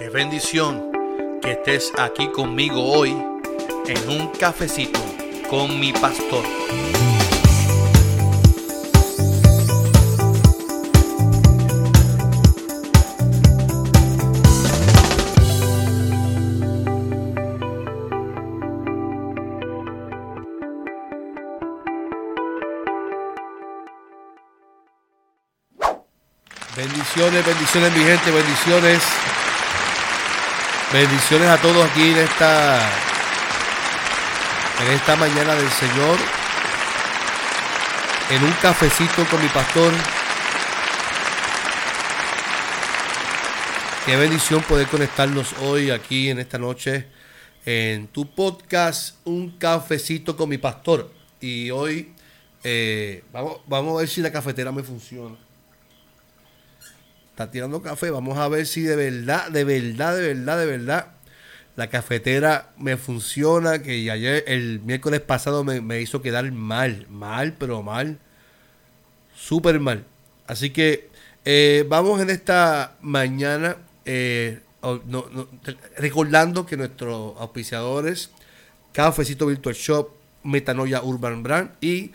Qué bendición que estés aquí conmigo hoy en un cafecito con mi pastor. Bendiciones, bendiciones mi gente, bendiciones. Bendiciones a todos aquí en esta en esta mañana del Señor. En un cafecito con mi pastor. Qué bendición poder conectarnos hoy aquí en esta noche en tu podcast Un cafecito con mi pastor. Y hoy eh, vamos, vamos a ver si la cafetera me funciona tirando café. Vamos a ver si de verdad, de verdad, de verdad, de verdad, la cafetera me funciona. Que ayer, el miércoles pasado, me, hizo quedar mal, mal, pero mal. Súper mal. Así que eh, vamos en esta mañana eh, recordando que nuestros auspiciadores, Cafecito Virtual Shop, Metanoia Urban Brand y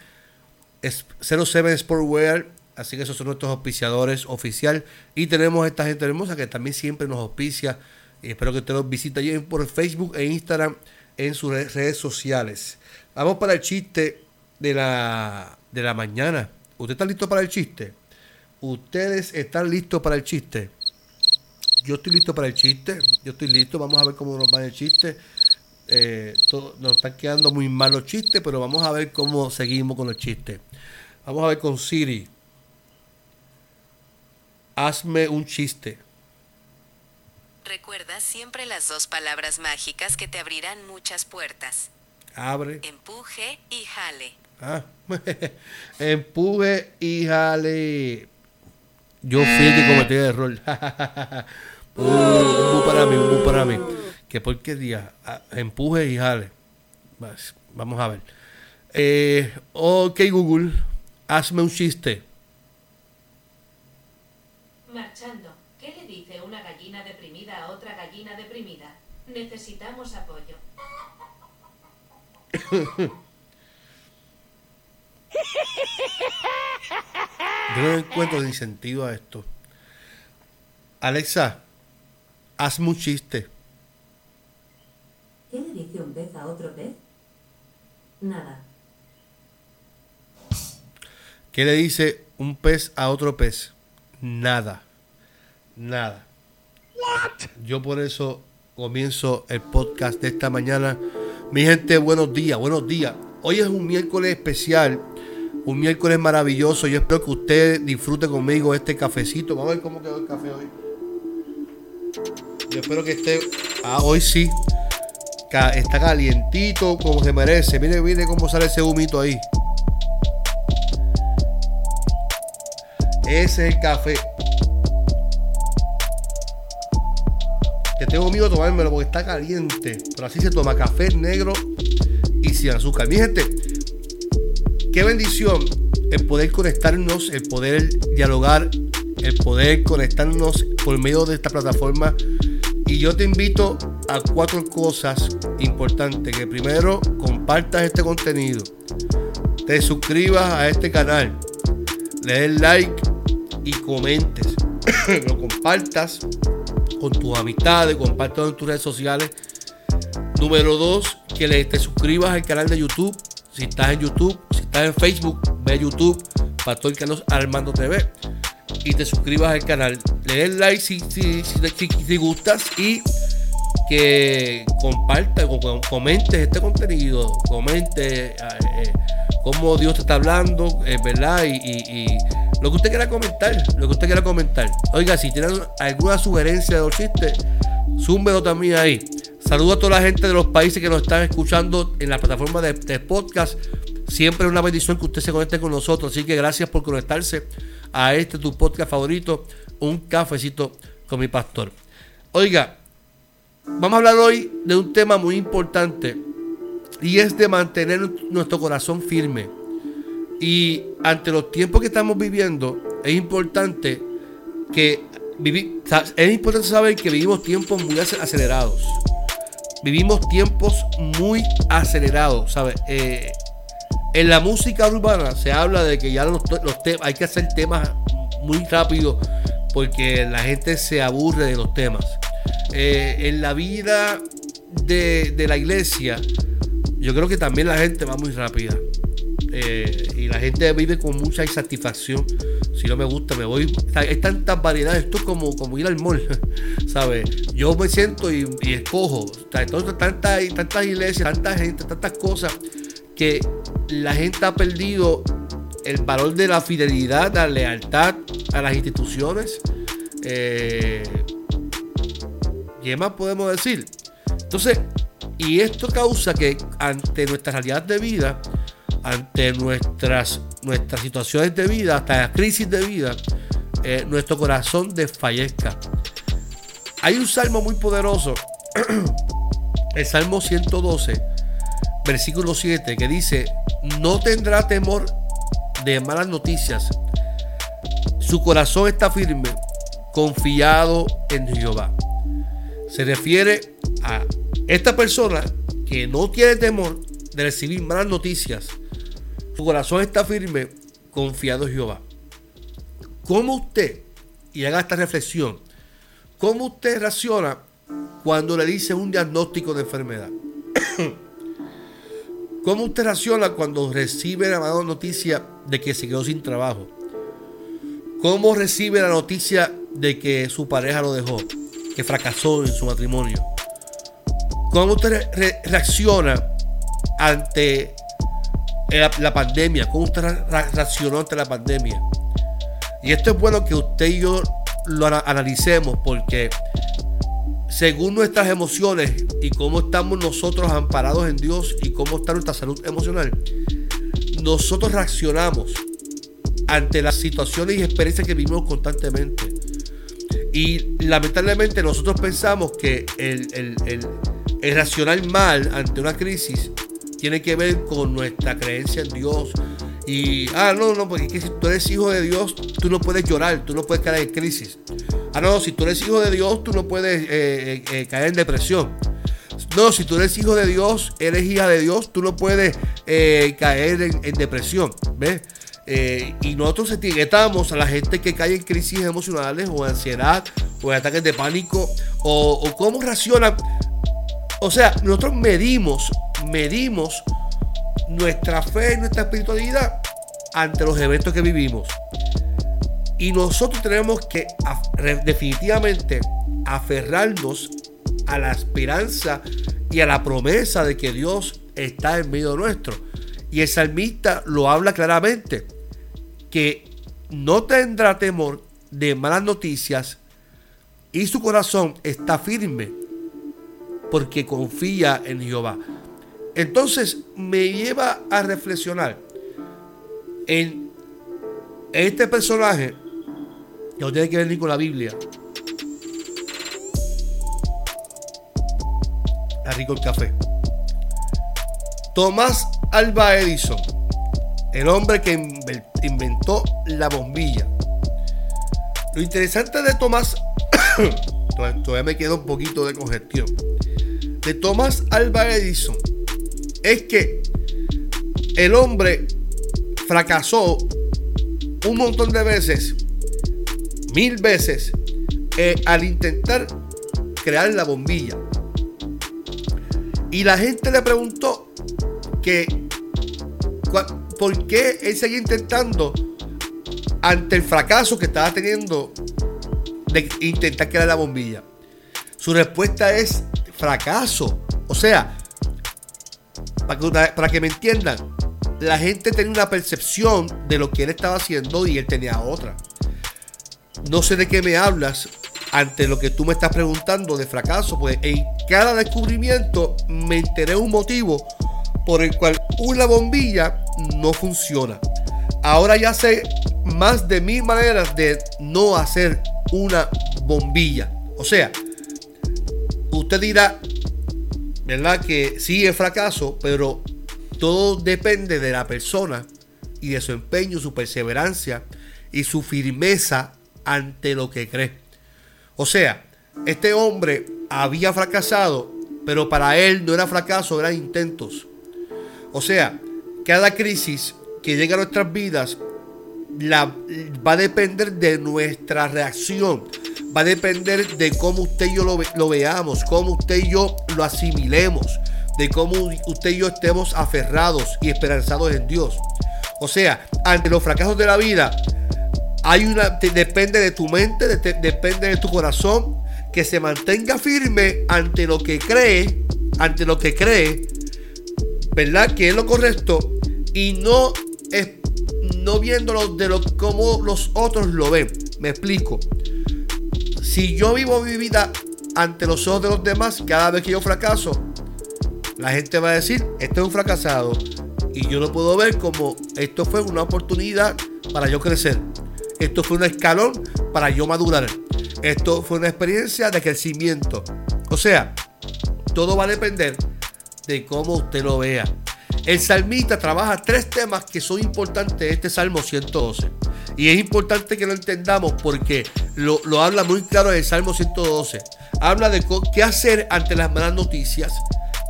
07 Sportwear Así que esos son nuestros auspiciadores oficial. Y tenemos esta gente hermosa que también siempre nos auspicia. Y espero que usted los visite por Facebook e Instagram en sus redes sociales. Vamos para el chiste de la, de la mañana. ¿Usted está listo para el chiste? ¿Ustedes están listos para el chiste? Yo estoy listo para el chiste. Yo estoy listo. Vamos a ver cómo nos va el chiste. Eh, nos están quedando muy mal los chistes, pero vamos a ver cómo seguimos con los chistes. Vamos a ver con Siri hazme un chiste. Recuerda siempre las dos palabras mágicas que te abrirán muchas puertas. Abre. Empuje y jale. Ah, empuje y jale. Yo fui el que cometí el error. uh, un para mí, un para mí. Que qué día? Ah, empuje y jale. Vamos a ver. Eh, ok, Google, hazme un chiste. Marchando, ¿qué le dice una gallina deprimida a otra gallina deprimida? Necesitamos apoyo. Yo no encuentro de incentivo a esto. Alexa, hazme un chiste. ¿Qué le dice un pez a otro pez? Nada. ¿Qué le dice un pez a otro pez? Nada. Nada. Yo por eso comienzo el podcast de esta mañana. Mi gente, buenos días, buenos días. Hoy es un miércoles especial, un miércoles maravilloso. Yo espero que usted disfrute conmigo este cafecito. Vamos a ver cómo quedó el café hoy. Yo espero que esté. Ah, hoy sí. Está calientito como se merece. Mire, mire cómo sale ese humito ahí. Es el café. Que tengo miedo de tomármelo porque está caliente. Pero así se toma café negro y sin azúcar. Mi gente, qué bendición el poder conectarnos, el poder dialogar, el poder conectarnos por medio de esta plataforma. Y yo te invito a cuatro cosas importantes. Que primero compartas este contenido, te suscribas a este canal, le des like y comentes. lo compartas con tus amistades, compártelo en tus redes sociales. Número dos, que le, te suscribas al canal de YouTube. Si estás en YouTube, si estás en Facebook, ve a YouTube, Pastor Carlos Armando TV. Y te suscribas al canal. Le des like si, si, si, gustas y que comparta, comentes este contenido, comente eh, eh, cómo Dios te está hablando, es verdad, y, lo que usted quiera comentar, lo que usted quiera comentar. Oiga, si tienen alguna sugerencia de los chistes, zúmbelo también ahí. Saludo a toda la gente de los países que nos están escuchando en la plataforma de, podcast. Siempre es una bendición que usted se conecte con nosotros. Así que gracias por conectarse a este tu podcast favorito, Un Cafecito con mi pastor. Oiga, vamos a hablar hoy de un tema muy importante y es de mantener nuestro corazón firme. Y ante los tiempos que estamos viviendo, es importante que vivi- es importante saber que vivimos tiempos muy ac- acelerados. Vivimos tiempos muy acelerados, ¿sabes? Eh, en la música urbana se habla de que ya los, los hay que hacer temas muy rápido porque la gente se aburre de los temas. Eh, en la vida de, de la iglesia, yo creo que también la gente va muy rápida. Eh, y la gente vive con mucha insatisfacción. Si no me gusta, me voy. Hay tantas variedades. Esto es como, como ir al mall, ¿sabes? Yo me siento y, y escojo. Entonces, tantas, tantas iglesias, tanta gente, tantas cosas que la gente ha perdido el valor de la fidelidad, la lealtad a las instituciones. Eh, ¿Qué más podemos decir? Entonces, y esto causa que ante nuestra realidad de vida, ante nuestras, nuestras situaciones de vida, hasta la crisis de vida, eh, nuestro corazón desfallezca. Hay un salmo muy poderoso, el Salmo 112, versículo 7, que dice, no tendrá temor de malas noticias. Su corazón está firme, confiado en Jehová. Se refiere a esta persona que no tiene temor de recibir malas noticias. Su corazón está firme, confiado en Jehová. ¿Cómo usted, y haga esta reflexión, cómo usted reacciona cuando le dice un diagnóstico de enfermedad? ¿Cómo usted reacciona cuando recibe la mala noticia de que se quedó sin trabajo? ¿Cómo recibe la noticia de que su pareja lo dejó, que fracasó en su matrimonio? ¿Cómo usted re- re- reacciona ante la, la pandemia? ¿Cómo usted re- re- reaccionó ante la pandemia? Y esto es bueno que usted y yo lo ana- analicemos porque según nuestras emociones y cómo estamos nosotros amparados en Dios y cómo está nuestra salud emocional, nosotros reaccionamos ante las situaciones y experiencias que vivimos constantemente. Y lamentablemente nosotros pensamos que el, el, el- el reaccionar mal ante una crisis tiene que ver con nuestra creencia en Dios. Y, ah, no, no, porque es que si tú eres hijo de Dios, tú no puedes llorar, tú no puedes caer en crisis. Ah, no, si tú eres hijo de Dios, tú no puedes eh, eh, eh, caer en depresión. No, si tú eres hijo de Dios, eres hija de Dios, tú no puedes caer en, depresión. ¿Ves? Y nosotros etiquetamos a la gente que cae en crisis emocionales o ansiedad o ataques de pánico o, o cómo reaccionan. O sea, nosotros medimos, medimos nuestra fe y nuestra espiritualidad ante los eventos que vivimos. Y nosotros tenemos que definitivamente aferrarnos a la esperanza y a la promesa de que Dios está en medio nuestro. Y el salmista lo habla claramente, que no tendrá temor de malas noticias y su corazón está firme porque confía en Jehová. Entonces me lleva a reflexionar en este personaje que no tiene que ver ni con la Biblia. Está rico el café. Tomás Alba Edison, el hombre que inventó la bombilla. Lo interesante de Tomás, todavía me queda un poquito de congestión, de Tomás Alba Edison es que el hombre fracasó un montón de veces, mil veces, eh, al intentar crear la bombilla. Y la gente le preguntó que por qué él seguía intentando ante el fracaso que estaba teniendo de intentar crear la bombilla. Su respuesta es fracaso. O sea, para que, me entiendan, la gente tenía una percepción de lo que él estaba haciendo y él tenía otra. No sé de qué me hablas ante lo que tú me estás preguntando de fracaso, pues en cada descubrimiento me enteré un motivo por el cual una bombilla no funciona. Ahora ya sé más de mil maneras de no hacer una bombilla. O sea, usted dirá, ¿verdad? Que sí es fracaso, pero todo depende de la persona y de su empeño, su perseverancia y su firmeza ante lo que cree. O sea, este hombre había fracasado, pero para él no era fracaso, eran intentos. O sea, cada crisis que llega a nuestras vidas la, va a depender de nuestra reacción. Va a depender de cómo usted y yo lo, veamos, cómo usted y yo lo asimilemos, de cómo usted y yo estemos aferrados y esperanzados en Dios. O sea, ante los fracasos de la vida, hay una, depende de tu mente, depende de tu corazón, que se mantenga firme ante lo que cree, ante lo que cree, ¿verdad? Que es lo correcto y no es no viéndolo de lo como los otros lo ven. Me explico. Si yo vivo mi vida ante los ojos de los demás, cada vez que yo fracaso, la gente va a decir, este es un fracasado. Y yo lo puedo ver como esto fue una oportunidad para yo crecer. Esto fue un escalón para yo madurar. Esto fue una experiencia de crecimiento. O sea, todo va a depender de cómo usted lo vea. El salmista trabaja tres temas que son importantes este Salmo 112. Y es importante que lo entendamos porque lo, lo habla muy claro en el Salmo 112. Habla de qué hacer ante las malas noticias,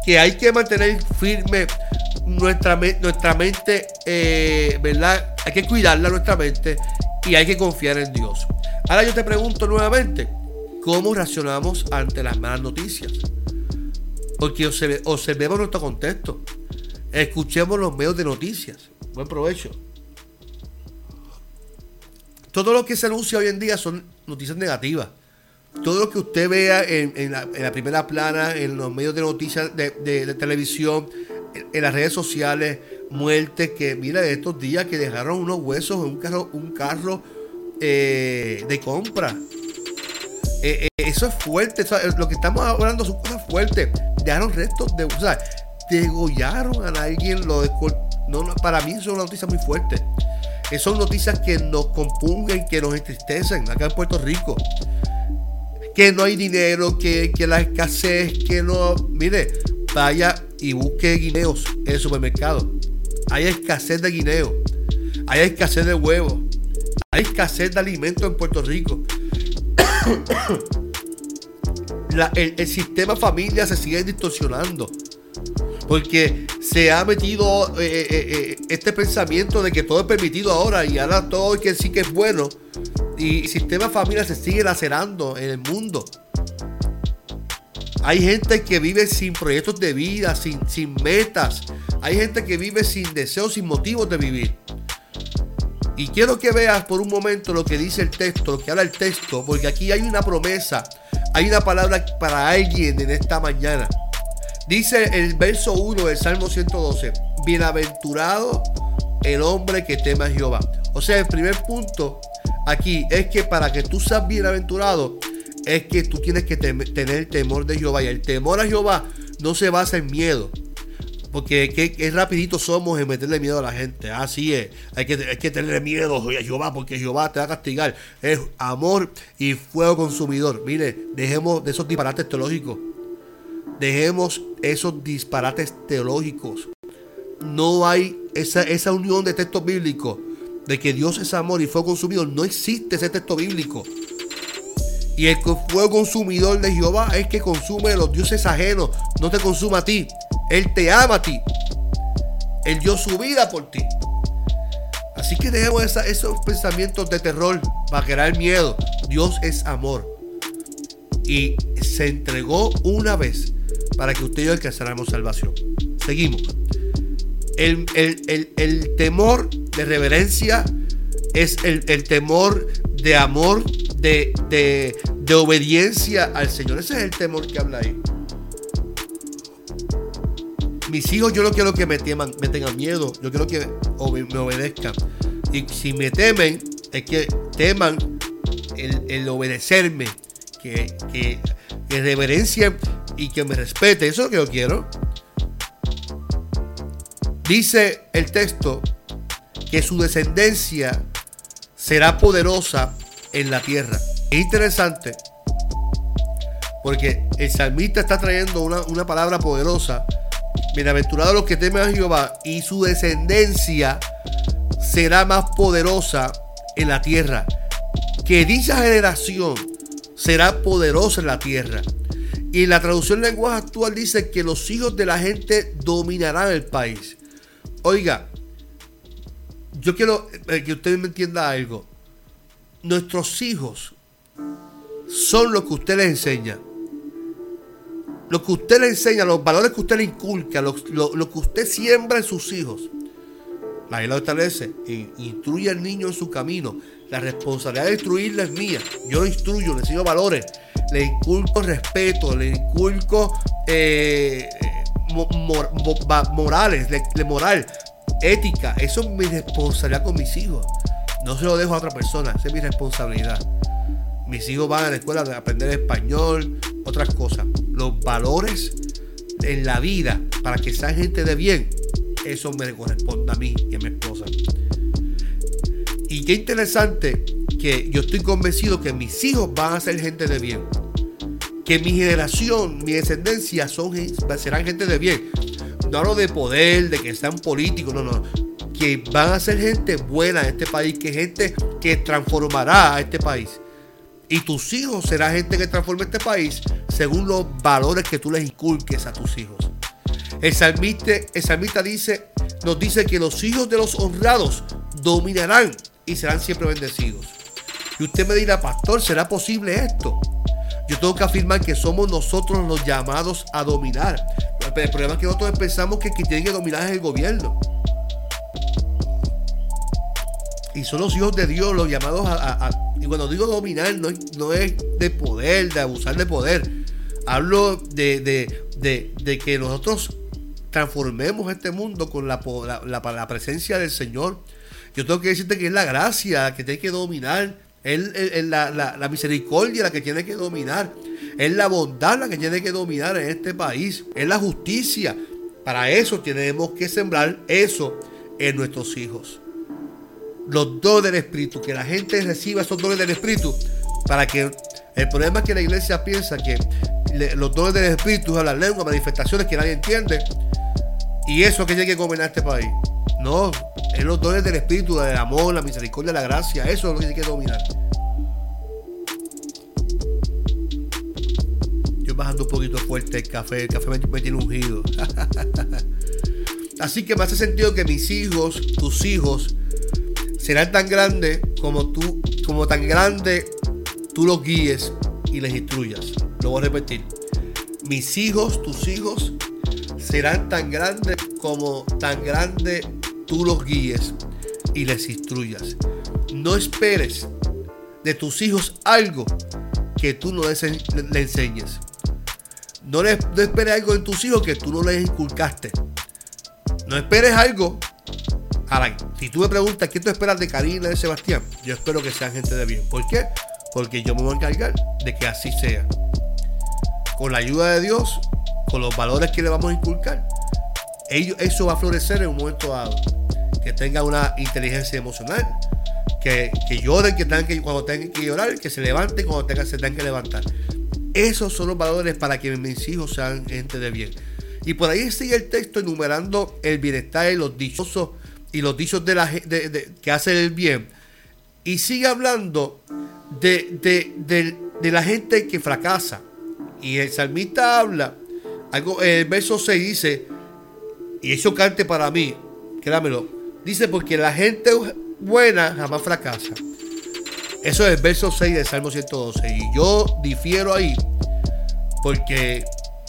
que hay que mantener firme nuestra, nuestra mente, eh, ¿verdad? Hay que cuidarla nuestra mente y hay que confiar en Dios. Ahora yo te pregunto nuevamente, ¿cómo reaccionamos ante las malas noticias? Porque observemos nuestro contexto. Escuchemos los medios de noticias. Buen provecho. Todo lo que se anuncia hoy en día son noticias negativas. Todo lo que usted vea en, la, primera plana, en los medios de noticias de, televisión, en, las redes sociales, muertes que, mira, estos días que dejaron unos huesos en un carro, un carro eh, de compra. Eh, eh, eso es fuerte. lo que estamos hablando son cosas fuertes. Dejaron restos de. O sea, degollaron a alguien, no, para mí son una noticia muy fuerte. Son noticias que nos compungen, que nos entristecen acá en Puerto Rico. Que no hay dinero, que, la escasez, que no. Mire, vaya y busque guineos en el supermercado. Hay escasez de guineos. Hay escasez de huevos. Hay escasez de alimentos en Puerto Rico. el, el, sistema familia se sigue distorsionando. Porque se ha metido eh, eh, eh, este pensamiento de que todo es permitido ahora y ahora todo es que sí que es bueno. Y el sistema familia se sigue lacerando en el mundo. Hay gente que vive sin proyectos de vida, sin, sin metas. Hay gente que vive sin deseos, sin motivos de vivir. Y quiero que veas por un momento lo que dice el texto, lo que habla el texto, porque aquí hay una promesa, hay una palabra para alguien en esta mañana. Dice el verso 1 del Salmo 112, bienaventurado el hombre que teme a Jehová. O sea, el primer punto aquí es que para que tú seas bienaventurado, es que tú tienes que tener el temor de Jehová. Y el temor a Jehová no se basa en miedo. Porque es rapidito somos en meterle miedo a la gente. Así es. Hay que, hay que tenerle miedo a Jehová porque Jehová te va a castigar. Es amor y fuego consumidor. Mire, dejemos de esos disparates teológicos. Dejemos esos disparates teológicos. No hay esa, esa unión de textos bíblicos de que Dios es amor y fuego consumidor. No existe ese texto bíblico. Y el fuego consumidor de Jehová es que consume a los dioses ajenos. No te consuma a ti. Él te ama a ti. Él dio su vida por ti. Así que dejemos esos pensamientos de terror para crear miedo. Dios es amor. Y se entregó una vez para que usted y yo salvación. Seguimos. El, temor de reverencia es el, temor de amor, de, de, obediencia al Señor. Ese es el temor que habla ahí. Mis hijos yo no quiero que me teman, me tengan miedo, yo quiero que me obedezcan. Y si me temen, es que teman el, obedecerme, que, que, que reverencien y que me respete. Eso es lo que yo quiero. Dice el texto que su descendencia será poderosa en la tierra. Es interesante porque el salmista está trayendo una, palabra poderosa. Bienaventurados los que temen a Jehová y su descendencia será más poderosa en la tierra. Que dicha generación será poderosa en la tierra. Y la traducción lenguaje actual dice que los hijos de la gente dominarán el país. Oiga, yo quiero eh, que usted me entienda algo. Nuestros hijos son lo que usted les enseña. Lo que usted le enseña, los valores que usted le inculca, lo, que usted siembra en sus hijos. La ley lo establece. Instruye al niño en su camino. La responsabilidad de instruirle es mía. Yo instruyo, le enseño valores. Le inculco respeto, le inculco eh, morales, de moral, ética. Eso es mi responsabilidad con mis hijos. No se lo dejo a otra persona. Esa es mi responsabilidad. Mis hijos van a la escuela a aprender español, otras cosas. Los valores en la vida para que sean gente de bien, eso me corresponde a mí y a mi esposa. Y qué interesante que yo estoy convencido que mis hijos van a ser gente de bien. Que mi generación, mi descendencia son, serán gente de bien. No hablo de poder, de que sean políticos, no, no. Que van a ser gente buena en este país, que gente que transformará a este país. Y tus hijos serán gente que transforme este país según los valores que tú les inculques a tus hijos. El salmista, el salmista dice, nos dice que los hijos de los honrados dominarán y serán siempre bendecidos. Y usted me dirá, pastor, ¿será posible esto? Yo tengo que afirmar que somos nosotros los llamados a dominar. El problema es que nosotros pensamos que quien tiene que dominar es el gobierno. Y son los hijos de Dios los llamados a, y cuando digo dominar, no, es de poder, de abusar de poder. Hablo de, que nosotros transformemos este mundo con la, la, presencia del Señor. Yo tengo que decirte que es la gracia que tiene que dominar. Es, la, misericordia la que tiene que dominar. Es la bondad la que tiene que dominar en este país. Es la justicia. Para eso tenemos que sembrar eso en nuestros hijos los dones del Espíritu, que la gente reciba esos dones del Espíritu, para que el problema es que la iglesia piensa que los dones del Espíritu son las lenguas, manifestaciones que nadie entiende, y eso que tiene que gobernar este país. No, es los dones del Espíritu, del amor, la misericordia, la gracia, eso es lo que tiene que dominar. Yo bajando un poquito fuerte el café, el café me, tiene ungido. Así que me hace sentido que mis hijos, tus hijos, serán tan grandes como tú, como tan grande tú los guíes y les instruyas. Lo voy a repetir. Mis hijos, tus hijos, serán tan grandes como tan grande tú los guíes y les instruyas. No esperes de tus hijos algo que tú no les, enseñes. No, no esperes algo en tus hijos que tú no les inculcaste. No esperes algo si tú me preguntas qué tú esperas de Karina y de Sebastián, yo espero que sean gente de bien. ¿Por qué? Porque yo me voy a encargar de que así sea. Con la ayuda de Dios, con los valores que le vamos a inculcar, eso va a florecer en un momento dado. Que tengan una inteligencia emocional, que, lloren que tengan que, cuando tengan que llorar, que se levanten cuando tengan, se tengan que levantar. Esos son los valores para que mis hijos sean gente de bien. Y por ahí sigue el texto enumerando el bienestar y los dichosos y los dichos de la, de, que hace el bien. Y sigue hablando de, la gente que fracasa. Y el salmista habla, algo, el verso 6 dice, y eso cante para mí, créamelo, dice porque la gente buena jamás fracasa. Eso es el verso 6 del Salmo 112. Y yo difiero ahí, porque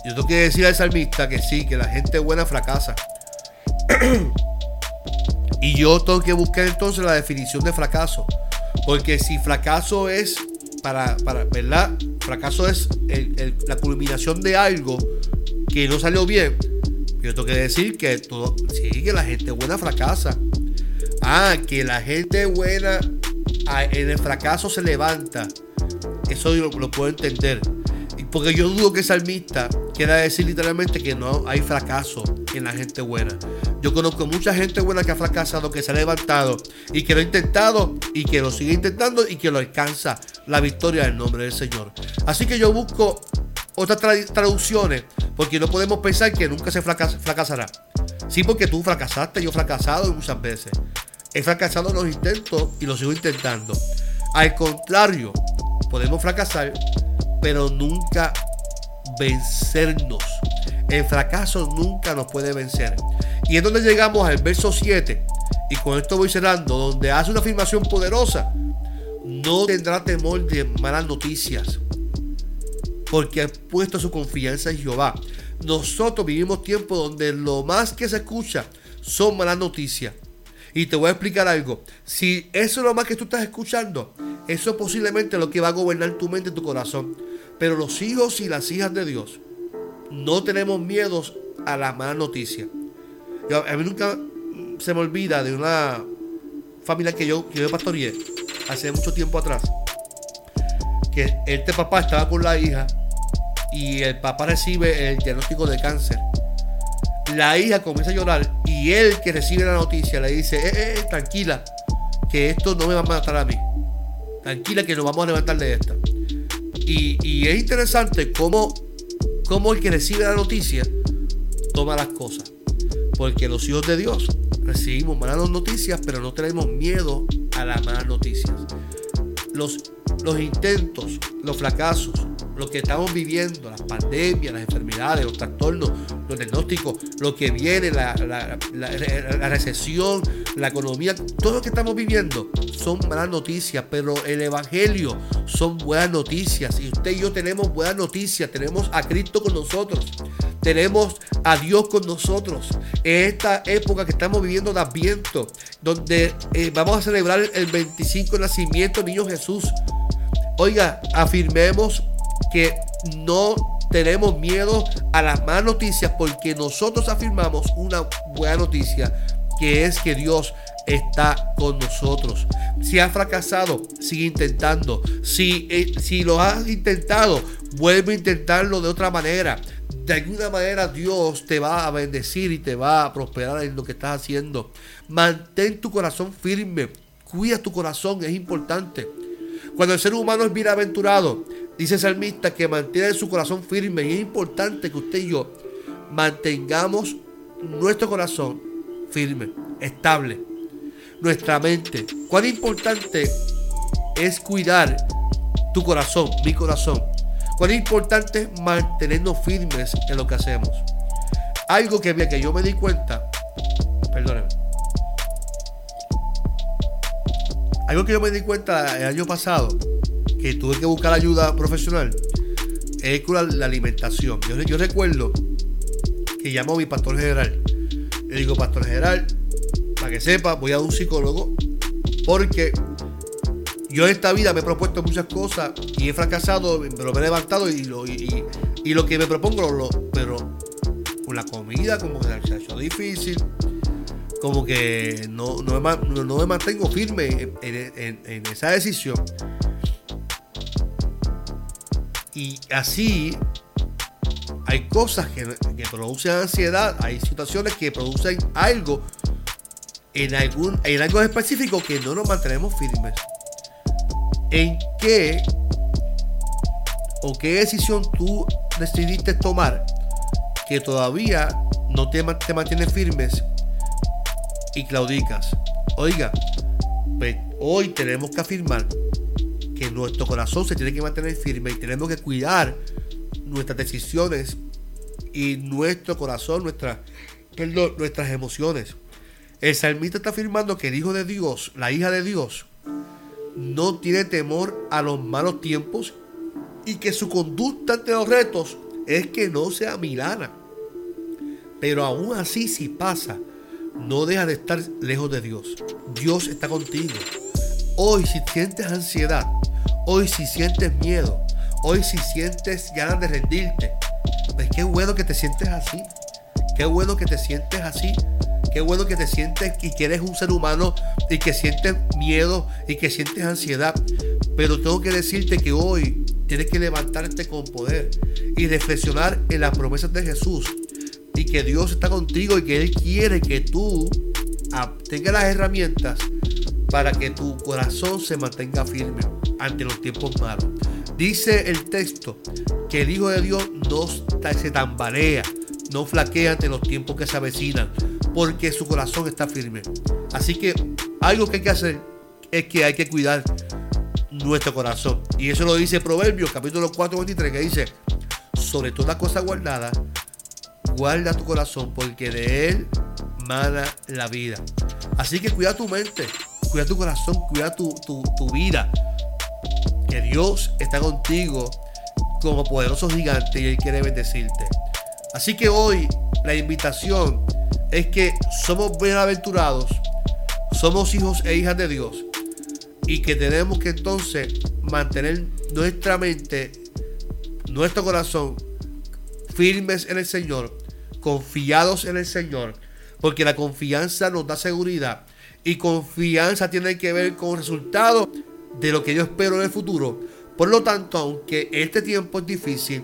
yo tengo que decir al salmista que sí, que la gente buena fracasa. Y yo tengo que buscar entonces la definición de fracaso. Porque si fracaso es, para, para ¿verdad? Fracaso es la culminación de algo que no salió bien. Yo tengo que decir que todo, sí, que la gente buena fracasa. Ah, que la gente buena ah, en el fracaso se levanta. Eso lo, lo puedo entender. Porque yo dudo que el salmista quiera decir literalmente que no hay fracaso en la gente buena. Yo conozco mucha gente buena que ha fracasado, que se ha levantado y que lo ha intentado y que lo sigue intentando y que lo alcanza la victoria del nombre del Señor. Así que yo busco otras traducciones porque no podemos pensar que nunca se fracasará. Sí, porque tú fracasaste, yo he fracasado muchas veces. He fracasado en los intentos y lo sigo intentando. Al contrario, podemos fracasar, pero nunca vencernos. El fracaso nunca nos puede vencer. Y es donde llegamos al verso 7. Y con esto voy cerrando, donde hace una afirmación poderosa. No tendrá temor de malas noticias, porque ha puesto su confianza en Jehová. Nosotros vivimos tiempos donde lo más que se escucha son malas noticias. Y te voy a explicar algo. Si eso es lo más que tú estás escuchando, eso es posiblemente lo que va a gobernar tu mente y tu corazón. Pero los hijos y las hijas de Dios no tenemos miedos a la mala noticia. a mí nunca se me olvida de una familia que yo, que yo pastoreé hace mucho tiempo atrás. Que este papá estaba con la hija y el papá recibe el diagnóstico de cáncer. La hija comienza a llorar y él que recibe la noticia le dice, eh, eh, tranquila, que esto no me va a matar a mí. Tranquila que nos vamos a levantar de esta. Y, y es interesante cómo, cómo el que recibe la noticia toma las cosas. Porque los hijos de Dios recibimos malas noticias, pero no tenemos miedo a las malas noticias. Los, los intentos, los fracasos, lo que estamos viviendo, las pandemias, las enfermedades, los trastornos, los diagnósticos, lo que viene, la, la, recesión, la economía, todo lo que estamos viviendo son malas noticias, pero el Evangelio son buenas noticias. Y usted y yo tenemos buenas noticias, tenemos a Cristo con nosotros tenemos a Dios con nosotros. En esta época que estamos viviendo de Adviento, donde eh, vamos a celebrar el 25 nacimiento del niño Jesús. Oiga, afirmemos que no tenemos miedo a las malas noticias porque nosotros afirmamos una buena noticia que es que Dios está con nosotros. Si has fracasado, sigue intentando. Si, eh, si lo has intentado, vuelve a intentarlo de otra manera de alguna manera Dios te va a bendecir y te va a prosperar en lo que estás haciendo. Mantén tu corazón firme. Cuida tu corazón, es importante. Cuando el ser humano es bienaventurado, dice el salmista que mantiene su corazón firme. Y es importante que usted y yo mantengamos nuestro corazón firme, estable. Nuestra mente. Cuán importante es cuidar tu corazón, mi corazón Cuán importante es mantenernos firmes en lo que hacemos. Algo que, que yo me di cuenta, perdónenme. Algo que yo me di cuenta el año pasado, que tuve que buscar ayuda profesional, es con la, alimentación. Yo, recuerdo que llamo a mi pastor general. Le digo, pastor general, para que sepa, voy a un psicólogo porque yo en esta vida me he propuesto muchas cosas y he fracasado, pero me he levantado y lo, y, lo que me propongo pero con la comida como que se ha hecho difícil, como que no, no, me, mantengo firme en, esa decisión. Y así hay cosas que, que, producen ansiedad, hay situaciones que producen algo en algún en algo específico que no nos mantenemos firmes en qué o qué decisión tú decidiste tomar que todavía no te, te mantienes firmes y claudicas. Oiga, pues, hoy tenemos que afirmar que nuestro corazón se tiene que mantener firme y tenemos que cuidar nuestras decisiones y nuestro corazón, nuestra, nuestras emociones. El salmista está afirmando que el Hijo de Dios, la hija de Dios, no tiene temor a los malos tiempos y que su conducta ante los retos es que no sea milana. Pero aún así si pasa, no deja de estar lejos de Dios. Dios está contigo. Hoy si sientes ansiedad, hoy si sientes miedo, hoy si sientes ganas de rendirte, pues qué bueno que te sientes así. Qué bueno que te sientes así Qué bueno que te sientes y que eres un ser humano y que sientes miedo y que sientes ansiedad. Pero tengo que decirte que hoy tienes que levantarte con poder y reflexionar en las promesas de Jesús. Que Dios está contigo y que Él quiere que tú tengas las herramientas para que tu corazón se mantenga firme ante los tiempos malos. Dice el texto que el Hijo de Dios no se tambalea, no flaquea ante los tiempos que se avecinan porque su corazón está firme. Así que algo que hay que hacer es que hay que cuidar nuestro corazón. Y eso lo dice Proverbios capítulo 4, 23, que dice, sobre toda cosa guardada, guarda tu corazón porque de él mana la vida. Así que cuida tu mente, cuida tu corazón, cuida tu, tu, tu vida. Que Dios está contigo como poderoso gigante y Él quiere bendecirte. Así que hoy la invitación es que somos bienaventurados, somos hijos e hijas de Dios y que tenemos que entonces mantener nuestra mente, nuestro corazón firmes en el Señor, confiados en el Señor, porque la confianza nos da seguridad y confianza tiene que ver con el resultado de lo que yo espero en el futuro. Por lo tanto, aunque este tiempo es difícil,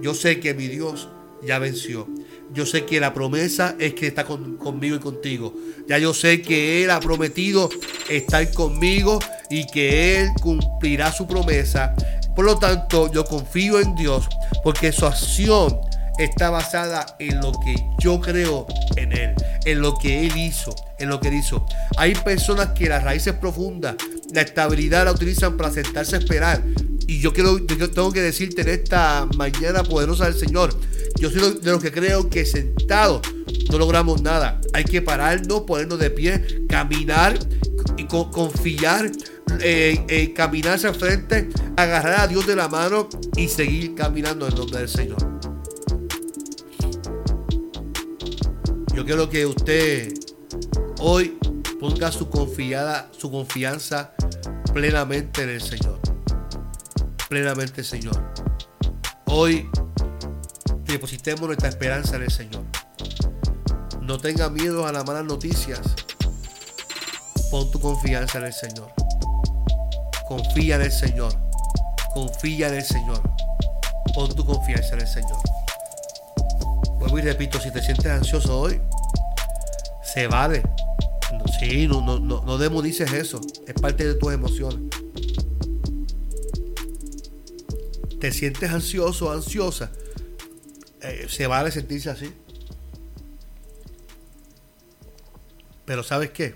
yo sé que mi Dios ya venció. Yo sé que la promesa es que está conmigo y contigo. Ya yo sé que Él ha prometido estar conmigo y que Él cumplirá su promesa. Por lo tanto, yo confío en Dios porque su acción está basada en lo que yo creo en Él, en lo que Él hizo, en lo que Él hizo. Hay personas que las raíces profundas, la estabilidad la utilizan para sentarse a esperar. Y yo, quiero, tengo que decirte en esta mañana poderosa del Señor, yo soy de los que creo que sentado no logramos nada. Hay que pararnos, ponernos de pie, caminar y confiar, eh, eh, caminar hacia frente, agarrar a Dios de la mano y seguir caminando en nombre del Señor. Yo quiero que usted hoy ponga su confiada, su confianza plenamente en el Señor. Plenamente, Señor. Hoy depositemos nuestra esperanza en el Señor. No tenga miedo a las malas noticias. Pon tu confianza en el Señor. Confía en el Señor. Confía en el Señor. Pon tu confianza en el Señor. Y repito, si te sientes ansioso hoy, se vale. Sí, no, no, no, no demonices eso. Es parte de tus emociones. Te sientes ansioso ansiosa. Eh, se vale sentirse así. Pero ¿sabes qué?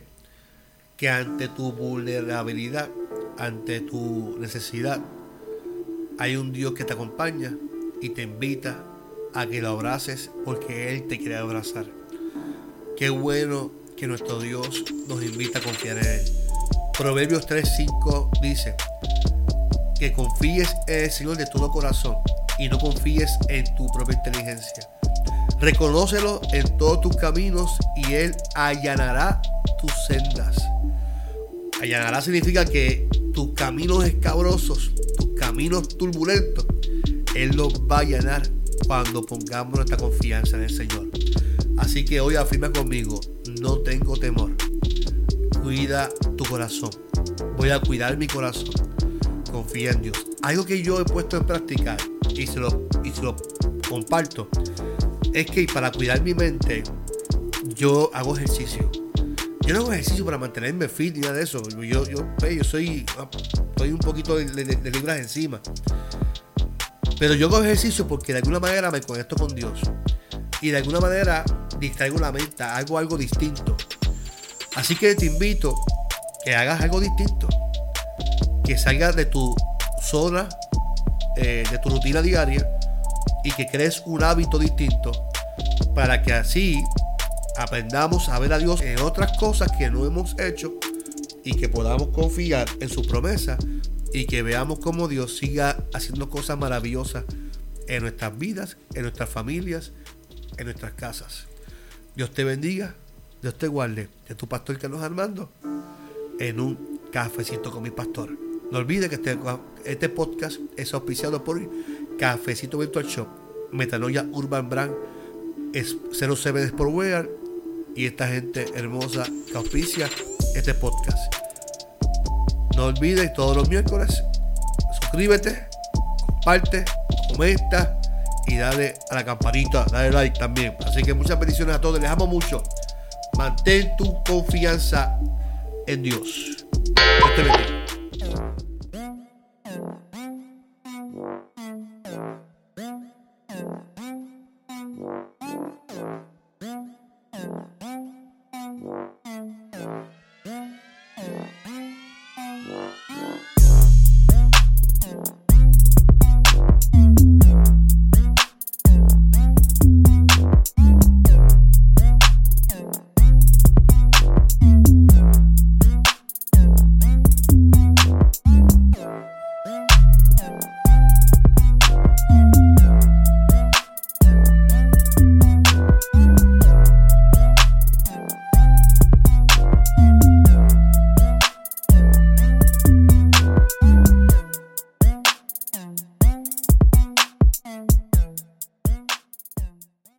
Que ante tu vulnerabilidad, ante tu necesidad, hay un Dios que te acompaña y te invita a que lo abraces porque Él te quiere abrazar. Qué bueno que nuestro Dios nos invita a confiar en Él. Proverbios 3:5 dice que confíes en el Señor de todo corazón y no confíes en tu propia inteligencia. Reconócelo en todos tus caminos y Él allanará tus sendas. Allanará significa que tus caminos escabrosos, tus caminos turbulentos, Él los va a allanar cuando pongamos nuestra confianza en el Señor. Así que hoy afirma conmigo, no tengo temor. Cuida tu corazón. Voy a cuidar mi corazón. Confía en Dios. Algo que yo he puesto en práctica y se lo, y se lo comparto es que para cuidar mi mente yo hago ejercicio. Yo no hago ejercicio para mantenerme fit ni nada de eso. Yo, yo, yo soy, estoy un poquito de, de libras encima. Pero yo hago ejercicio porque de alguna manera me conecto con Dios. Y de alguna manera distraigo la mente, hago algo distinto. Así que te invito que hagas algo distinto. Que salgas de tu zona, eh, de tu rutina diaria y que crees un hábito distinto para que así aprendamos a ver a Dios en otras cosas que no hemos hecho y que podamos confiar en su promesa y que veamos cómo Dios siga haciendo cosas maravillosas en nuestras vidas, en nuestras familias, en nuestras casas. Dios te bendiga, Dios te guarde. De tu pastor Carlos Armando en un cafecito con mi pastor. No olvides que este, este podcast es auspiciado por Cafecito Virtual Shop, Metanoia Urban Brand, es 07 Sportwear y esta gente hermosa que auspicia este podcast. No olvides todos los miércoles, suscríbete, comparte, comenta y dale a la campanita, dale like también. Así que muchas bendiciones a todos, les amo mucho. Mantén tu confianza en Dios. Dios te bendiga.